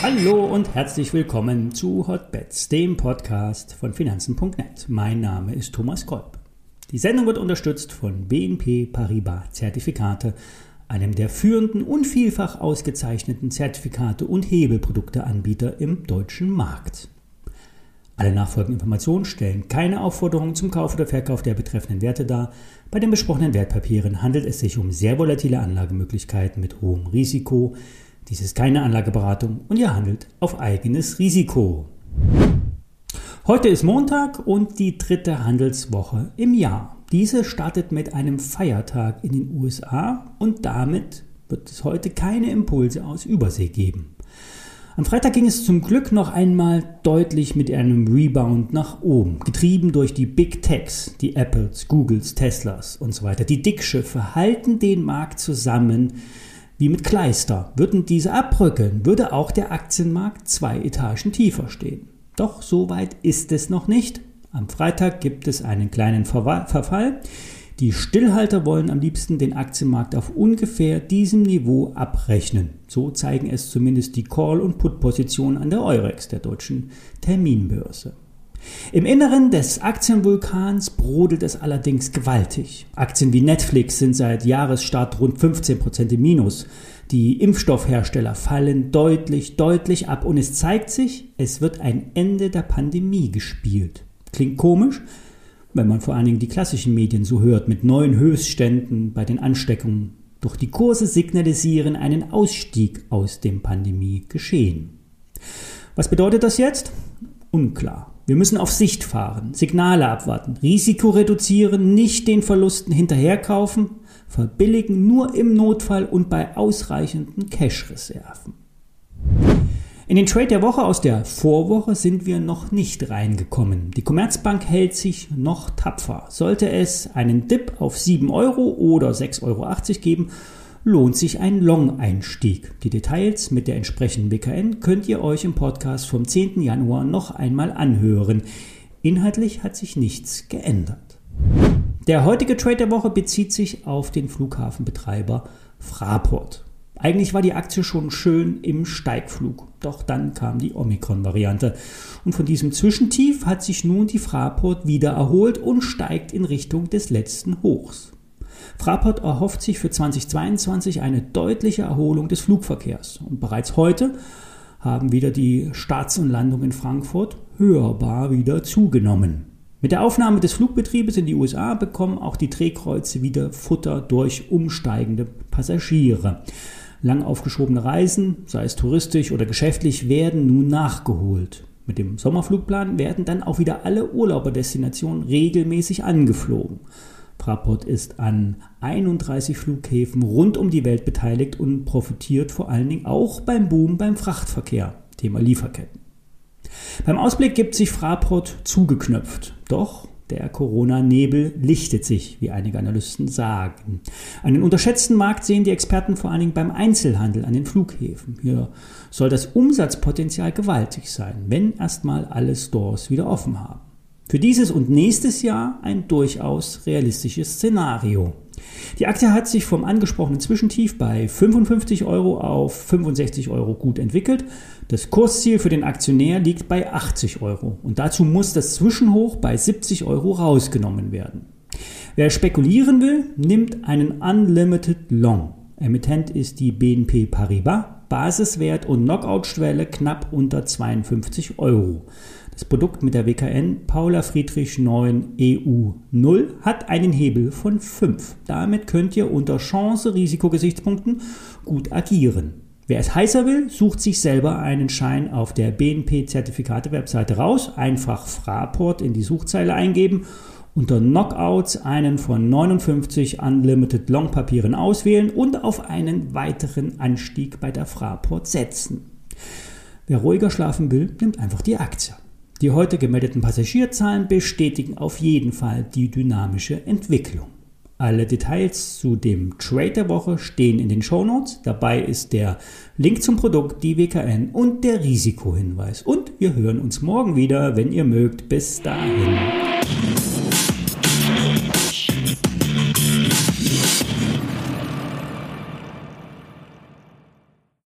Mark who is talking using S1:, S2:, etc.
S1: Hallo und herzlich willkommen zu Hotbets, dem Podcast von Finanzen.net. Mein Name ist Thomas Kolb. Die Sendung wird unterstützt von BNP Paribas Zertifikate, einem der führenden und vielfach ausgezeichneten Zertifikate und Hebelprodukteanbieter im deutschen Markt. Alle nachfolgenden Informationen stellen keine Aufforderung zum Kauf oder Verkauf der betreffenden Werte dar. Bei den besprochenen Wertpapieren handelt es sich um sehr volatile Anlagemöglichkeiten mit hohem Risiko. Dies ist keine Anlageberatung und ihr handelt auf eigenes Risiko. Heute ist Montag und die dritte Handelswoche im Jahr. Diese startet mit einem Feiertag in den USA und damit wird es heute keine Impulse aus Übersee geben. Am Freitag ging es zum Glück noch einmal deutlich mit einem Rebound nach oben, getrieben durch die Big Techs, die Apples, Googles, Teslas und so weiter. Die Dickschiffe halten den Markt zusammen, wie mit Kleister. Würden diese abbröckeln, würde auch der Aktienmarkt zwei Etagen tiefer stehen. Doch so weit ist es noch nicht. Am Freitag gibt es einen kleinen Verfall. Die Stillhalter wollen am liebsten den Aktienmarkt auf ungefähr diesem Niveau abrechnen. So zeigen es zumindest die Call- und Put-Positionen an der Eurex, der deutschen Terminbörse. Im Inneren des Aktienvulkans brodelt es allerdings gewaltig. Aktien wie Netflix sind seit Jahresstart rund 15% im Minus. Die Impfstoffhersteller fallen deutlich, deutlich ab und es zeigt sich, es wird ein Ende der Pandemie gespielt. Klingt komisch, wenn man vor allen Dingen die klassischen Medien so hört, mit neuen Höchstständen bei den Ansteckungen. Doch die Kurse signalisieren einen Ausstieg aus dem Pandemie-Geschehen. Was bedeutet das jetzt? Unklar. Wir müssen auf Sicht fahren, Signale abwarten, Risiko reduzieren, nicht den Verlusten hinterherkaufen, verbilligen nur im Notfall und bei ausreichenden Cash-Reserven. In den Trade der Woche aus der Vorwoche sind wir noch nicht reingekommen. Die Commerzbank hält sich noch tapfer. Sollte es einen Dip auf 7 Euro oder 6,80 Euro geben, lohnt sich ein Long-Einstieg. Die Details mit der entsprechenden WKN könnt ihr euch im Podcast vom 10. Januar noch einmal anhören. Inhaltlich hat sich nichts geändert. Der heutige Trade der Woche bezieht sich auf den Flughafenbetreiber Fraport. Eigentlich war die Aktie schon schön im Steigflug, doch dann kam die Omikron-Variante. Und von diesem Zwischentief hat sich nun die Fraport wieder erholt und steigt in Richtung des letzten Hochs. Fraport erhofft sich für 2022 eine deutliche Erholung des Flugverkehrs. Und bereits heute haben wieder die Starts und Landungen in Frankfurt hörbar wieder zugenommen. Mit der Aufnahme des Flugbetriebes in die USA bekommen auch die Drehkreuze wieder Futter durch umsteigende Passagiere. Lang aufgeschobene Reisen, sei es touristisch oder geschäftlich, werden nun nachgeholt. Mit dem Sommerflugplan werden dann auch wieder alle Urlauberdestinationen regelmäßig angeflogen. Fraport ist an 31 Flughäfen rund um die Welt beteiligt und profitiert vor allen Dingen auch beim Boom beim Frachtverkehr, Thema Lieferketten. Beim Ausblick gibt sich Fraport zugeknöpft. Doch der Corona-Nebel lichtet sich, wie einige Analysten sagen. Einen unterschätzten Markt sehen die Experten vor allen Dingen beim Einzelhandel an den Flughäfen. Hier soll das Umsatzpotenzial gewaltig sein, wenn erstmal alle Stores wieder offen haben. Für dieses und nächstes Jahr ein durchaus realistisches Szenario. Die Aktie hat sich vom angesprochenen Zwischentief bei 55 Euro auf 65 Euro gut entwickelt. Das Kursziel für den Aktionär liegt bei 80 Euro und dazu muss das Zwischenhoch bei 70 Euro rausgenommen werden. Wer spekulieren will, nimmt einen Unlimited Long. Emittent ist die BNP Paribas, Basiswert und Knockout-Schwelle knapp unter 52 Euro. Das Produkt mit der WKN Paula Friedrich 9 EU 0 hat einen Hebel von 5. Damit könnt ihr unter Chance-Risiko-Gesichtspunkten gut agieren. Wer es heißer will, sucht sich selber einen Schein auf der BNP-Zertifikate-Webseite raus, einfach Fraport in die Suchzeile eingeben, unter Knockouts einen von 59 Unlimited Long-Papieren auswählen und auf einen weiteren Anstieg bei der Fraport setzen. Wer ruhiger schlafen will, nimmt einfach die Aktie. Die heute gemeldeten Passagierzahlen bestätigen auf jeden Fall die dynamische Entwicklung. Alle Details zu dem Trade der Woche stehen in den Shownotes. Dabei ist der Link zum Produkt, die WKN und der Risikohinweis. Und wir hören uns morgen wieder, wenn ihr mögt. Bis dahin.